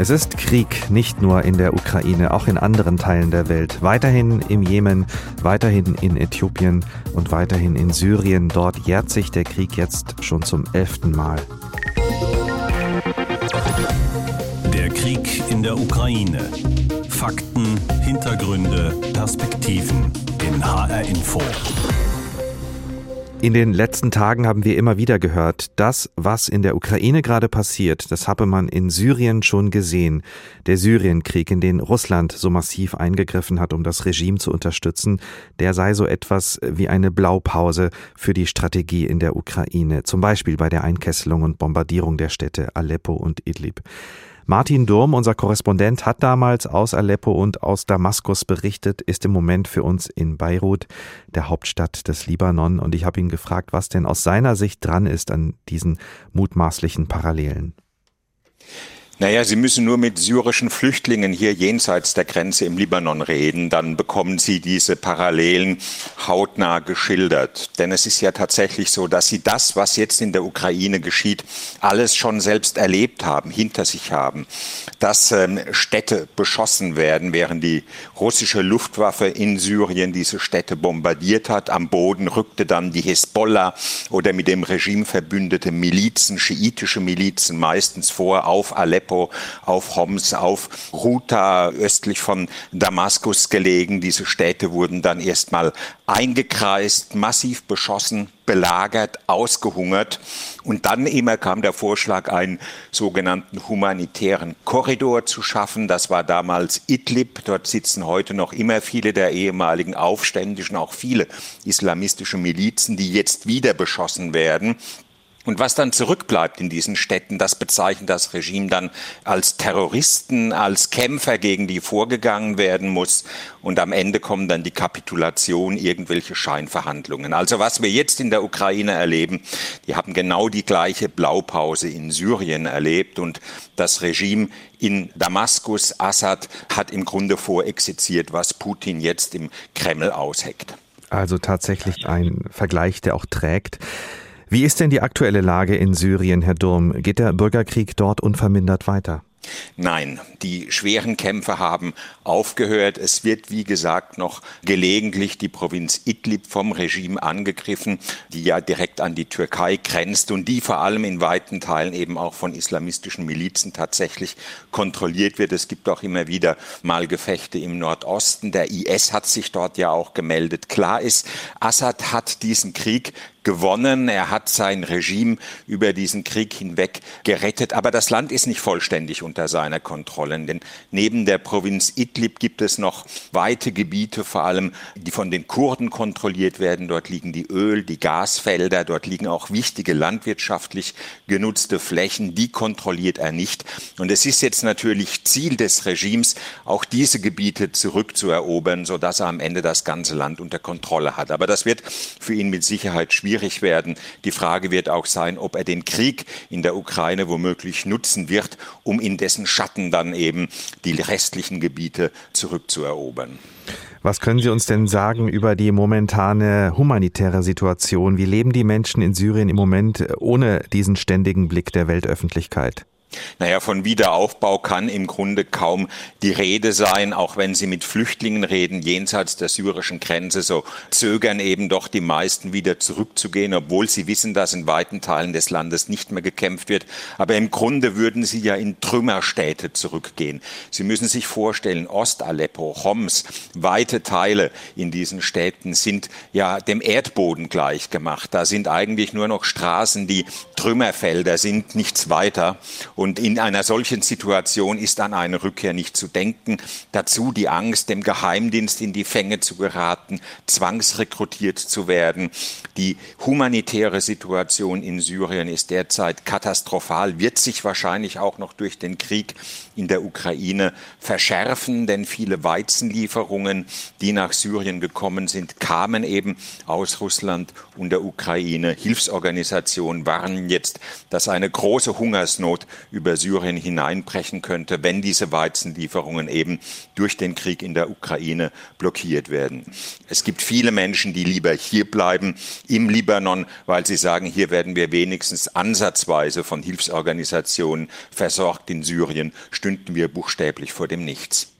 Es ist Krieg, nicht nur in der Ukraine, auch in anderen Teilen der Welt. Weiterhin im Jemen, weiterhin in Äthiopien und weiterhin in Syrien. Dort jährt sich der Krieg jetzt schon zum elften Mal. Der Krieg in der Ukraine. Fakten, Hintergründe, Perspektiven in HR Info. In den letzten Tagen haben wir immer wieder gehört, das, was in der Ukraine gerade passiert, das habe man in Syrien schon gesehen. Der Syrienkrieg, in den Russland so massiv eingegriffen hat, um das Regime zu unterstützen, der sei so etwas wie eine Blaupause für die Strategie in der Ukraine, zum Beispiel bei der Einkesselung und Bombardierung der Städte Aleppo und Idlib. Martin Durm, unser Korrespondent, hat damals aus Aleppo und aus Damaskus berichtet, ist im Moment für uns in Beirut, der Hauptstadt des Libanon. Und ich habe ihn gefragt, was denn aus seiner Sicht dran ist an diesen mutmaßlichen Parallelen. Naja, Sie müssen nur mit syrischen Flüchtlingen hier jenseits der Grenze im Libanon reden, dann bekommen Sie diese Parallelen hautnah geschildert. Denn es ist ja tatsächlich so, dass Sie das, was jetzt in der Ukraine geschieht, alles schon selbst erlebt haben, hinter sich haben. Dass ähm, Städte beschossen werden, während die russische Luftwaffe in Syrien diese Städte bombardiert hat. Am Boden rückte dann die Hisbollah oder mit dem Regime verbündete Milizen, schiitische Milizen meistens vor auf Aleppo, auf Homs, auf Ruta östlich von Damaskus gelegen. Diese Städte wurden dann erstmal eingekreist, massiv beschossen, belagert, ausgehungert. Und dann immer kam der Vorschlag, einen sogenannten humanitären Korridor zu schaffen. Das war damals Idlib. Dort sitzen heute noch immer viele der ehemaligen Aufständischen, auch viele islamistische Milizen, die jetzt wieder beschossen werden. Und was dann zurückbleibt in diesen Städten, das bezeichnet das Regime dann als Terroristen, als Kämpfer, gegen die vorgegangen werden muss. Und am Ende kommen dann die Kapitulation, irgendwelche Scheinverhandlungen. Also was wir jetzt in der Ukraine erleben, die haben genau die gleiche Blaupause in Syrien erlebt. Und das Regime in Damaskus, Assad, hat im Grunde vorexerziert, was Putin jetzt im Kreml ausheckt. Also tatsächlich ein Vergleich, der auch trägt. Wie ist denn die aktuelle Lage in Syrien, Herr Durm? Geht der Bürgerkrieg dort unvermindert weiter? Nein, die schweren Kämpfe haben aufgehört. Es wird, wie gesagt, noch gelegentlich die Provinz Idlib vom Regime angegriffen, die ja direkt an die Türkei grenzt und die vor allem in weiten Teilen eben auch von islamistischen Milizen tatsächlich kontrolliert wird. Es gibt auch immer wieder mal Gefechte im Nordosten. Der IS hat sich dort ja auch gemeldet. Klar ist, Assad hat diesen Krieg gewonnen. Er hat sein Regime über diesen Krieg hinweg gerettet. Aber das Land ist nicht vollständig unter seiner Kontrolle. Denn neben der Provinz Idlib gibt es noch weite Gebiete, vor allem die von den Kurden kontrolliert werden. Dort liegen die Öl-, die Gasfelder. Dort liegen auch wichtige landwirtschaftlich genutzte Flächen. Die kontrolliert er nicht. Und es ist jetzt natürlich Ziel des Regimes, auch diese Gebiete zurückzuerobern, sodass er am Ende das ganze Land unter Kontrolle hat. Aber das wird für ihn mit Sicherheit schwierig schwierig werden. Die Frage wird auch sein, ob er den Krieg in der Ukraine womöglich nutzen wird, um in dessen Schatten dann eben die restlichen Gebiete zurückzuerobern. Was können Sie uns denn sagen über die momentane humanitäre Situation? Wie leben die Menschen in Syrien im Moment ohne diesen ständigen Blick der Weltöffentlichkeit? Naja, von Wiederaufbau kann im Grunde kaum die Rede sein, auch wenn Sie mit Flüchtlingen reden, jenseits der syrischen Grenze, so zögern eben doch die meisten wieder zurückzugehen, obwohl sie wissen, dass in weiten Teilen des Landes nicht mehr gekämpft wird. Aber im Grunde würden sie ja in Trümmerstädte zurückgehen. Sie müssen sich vorstellen, Ost-Aleppo, Homs, weite Teile in diesen Städten sind ja dem Erdboden gleichgemacht. Da sind eigentlich nur noch Straßen, die Trümmerfelder sind, nichts weiter. Und in einer solchen Situation ist an eine Rückkehr nicht zu denken. Dazu die Angst, dem Geheimdienst in die Fänge zu geraten, zwangsrekrutiert zu werden. Die humanitäre Situation in Syrien ist derzeit katastrophal, wird sich wahrscheinlich auch noch durch den Krieg in der Ukraine verschärfen, denn viele Weizenlieferungen, die nach Syrien gekommen sind, kamen eben aus Russland und der Ukraine. Hilfsorganisationen warnen jetzt, dass eine große Hungersnot über Syrien hineinbrechen könnte, wenn diese Weizenlieferungen eben durch den Krieg in der Ukraine blockiert werden. Es gibt viele Menschen, die lieber hier bleiben im Libanon, weil sie sagen, hier werden wir wenigstens ansatzweise von Hilfsorganisationen versorgt. In Syrien stünden wir buchstäblich vor dem Nichts.